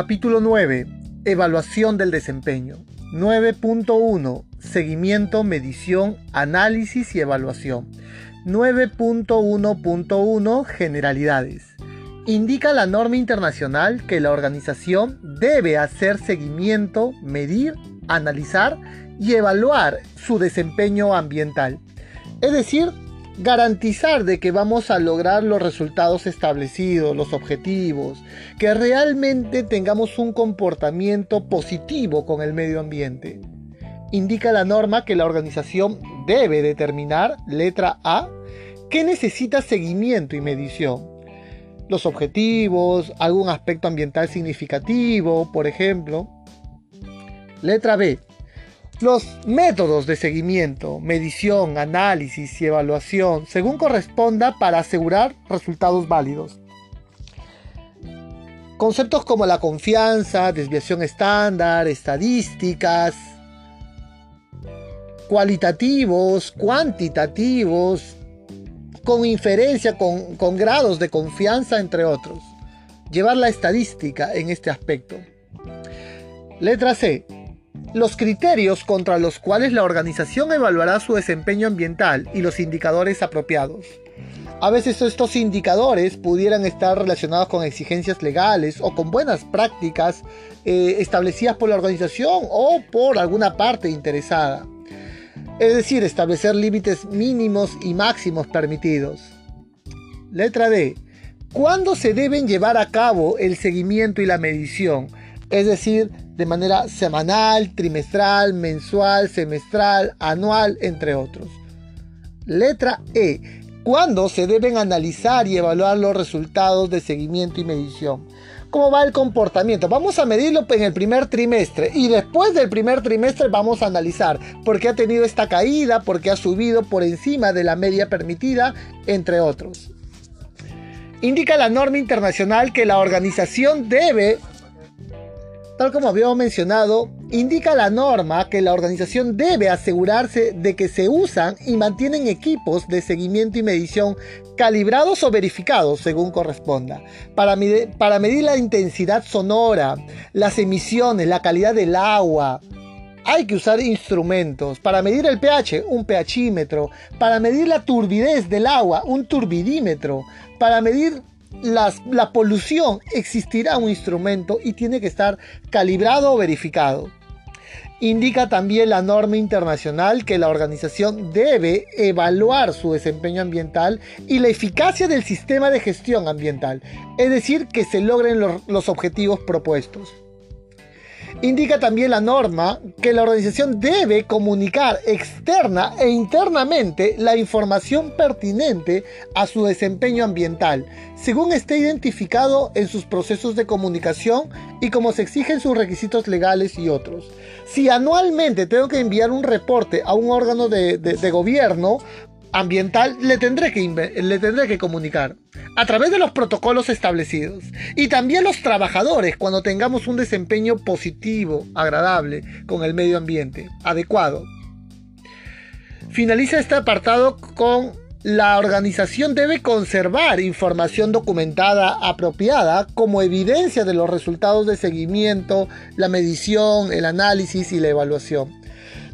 Capítulo 9. Evaluación del desempeño. 9.1. Seguimiento, medición, análisis y evaluación. 9.1.1 Generalidades. Indica la norma internacional que la organización debe hacer seguimiento, medir, analizar y evaluar su desempeño ambiental. Es decir, garantizar de que vamos a lograr los resultados establecidos, los objetivos, que realmente tengamos un comportamiento positivo con el medio ambiente. Indica la norma que la organización debe determinar, letra A, que necesita seguimiento y medición. Los objetivos, algún aspecto ambiental significativo, por ejemplo. Letra B, los métodos de seguimiento, medición, análisis y evaluación, según corresponda para asegurar resultados válidos. Conceptos como la confianza, desviación estándar, estadísticas, cualitativos, cuantitativos, con inferencia, con, con grados de confianza, entre otros. Llevar la estadística en este aspecto. Letra C los criterios contra los cuales la organización evaluará su desempeño ambiental y los indicadores apropiados. A veces estos indicadores pudieran estar relacionados con exigencias legales o con buenas prácticas eh, establecidas por la organización o por alguna parte interesada. Es decir, establecer límites mínimos y máximos permitidos. Letra D. ¿Cuándo se deben llevar a cabo el seguimiento y la medición? Es decir, de manera semanal, trimestral, mensual, semestral, anual, entre otros. Letra E. ¿Cuándo se deben analizar y evaluar los resultados de seguimiento y medición? ¿Cómo va el comportamiento? Vamos a medirlo en el primer trimestre y después del primer trimestre vamos a analizar por qué ha tenido esta caída, por qué ha subido por encima de la media permitida, entre otros. Indica la norma internacional que la organización debe Tal como habíamos mencionado, indica la norma que la organización debe asegurarse de que se usan y mantienen equipos de seguimiento y medición calibrados o verificados según corresponda, para, medir, para medir la intensidad sonora, las emisiones, la calidad del agua, hay que usar instrumentos. Para medir el pH, un pHímetro. Para medir la turbidez del agua, un turbidímetro. Para medir la polución existirá un instrumento y tiene que estar calibrado o verificado. Indica también la norma internacional que la organización debe evaluar su desempeño ambiental y la eficacia del sistema de gestión ambiental, es decir, que se logren los objetivos propuestos. Indica también la norma que la organización debe comunicar externa e internamente la información pertinente a su desempeño ambiental, según esté identificado en sus procesos de comunicación y como se exigen sus requisitos legales y otros. Si anualmente tengo que enviar un reporte a un órgano de, de gobierno, ambiental le tendré, que, le tendré que comunicar a través de los protocolos establecidos. Y también los trabajadores cuando tengamos un desempeño positivo, agradable con el medio ambiente, adecuado. Finaliza este apartado con la organización debe conservar información documentada apropiada como evidencia de los resultados de seguimiento, la medición, el análisis y la evaluación.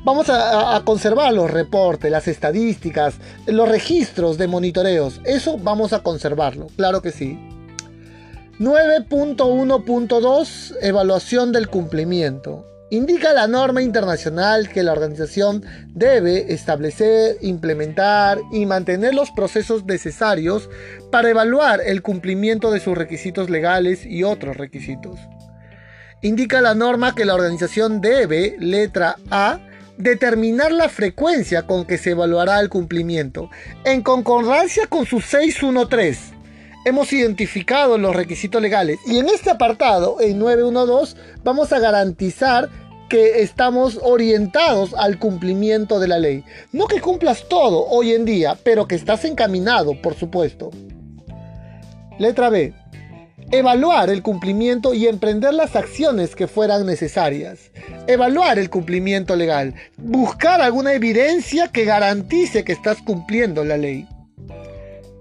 Vamos a, conservar los reportes, las estadísticas, los registros de monitoreos. Eso vamos a conservarlo, claro que sí. 9.1.2 Evaluación del cumplimiento. Indica la norma internacional que la organización debe establecer, implementar y mantener los procesos necesarios para evaluar el cumplimiento de sus requisitos legales y otros requisitos. Indica la norma que la organización debe, letra A, determinar la frecuencia con que se evaluará el cumplimiento, en concordancia con su 613. Hemos identificado los requisitos legales y en este apartado, en 912, vamos a garantizar que estamos orientados al cumplimiento de la ley. No que cumplas todo hoy en día, pero que estás encaminado, por supuesto. Letra B evaluar el cumplimiento y emprender las acciones que fueran necesarias. Evaluar el cumplimiento legal. Buscar alguna evidencia que garantice que estás cumpliendo la ley.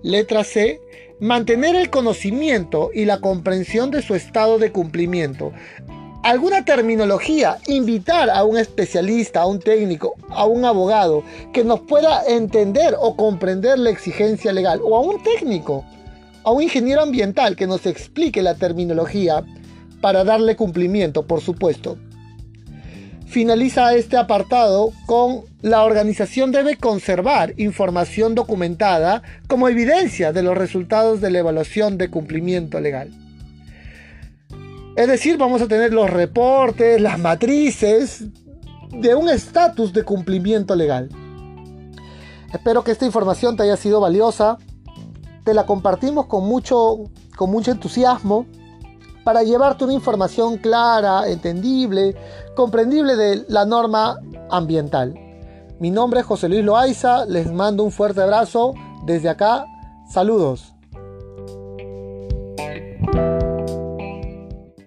Letra C. Mantener el conocimiento y la comprensión de su estado de cumplimiento. Alguna terminología, invitar a un especialista, a un técnico, a un abogado que nos pueda entender o comprender la exigencia legal, o a un técnico, a un ingeniero ambiental que nos explique la terminología para darle cumplimiento, por supuesto. Finaliza este apartado con la organización debe conservar información documentada como evidencia de los resultados de la evaluación de cumplimiento legal. Es decir, vamos a tener los reportes, las matrices de un estatus de cumplimiento legal. Espero que esta información te haya sido valiosa. Te la compartimos con mucho, con mucho entusiasmo para llevarte una información clara, entendible, comprendible de la norma ambiental. Mi nombre es José Luis Loaiza, les mando un fuerte abrazo desde acá, saludos.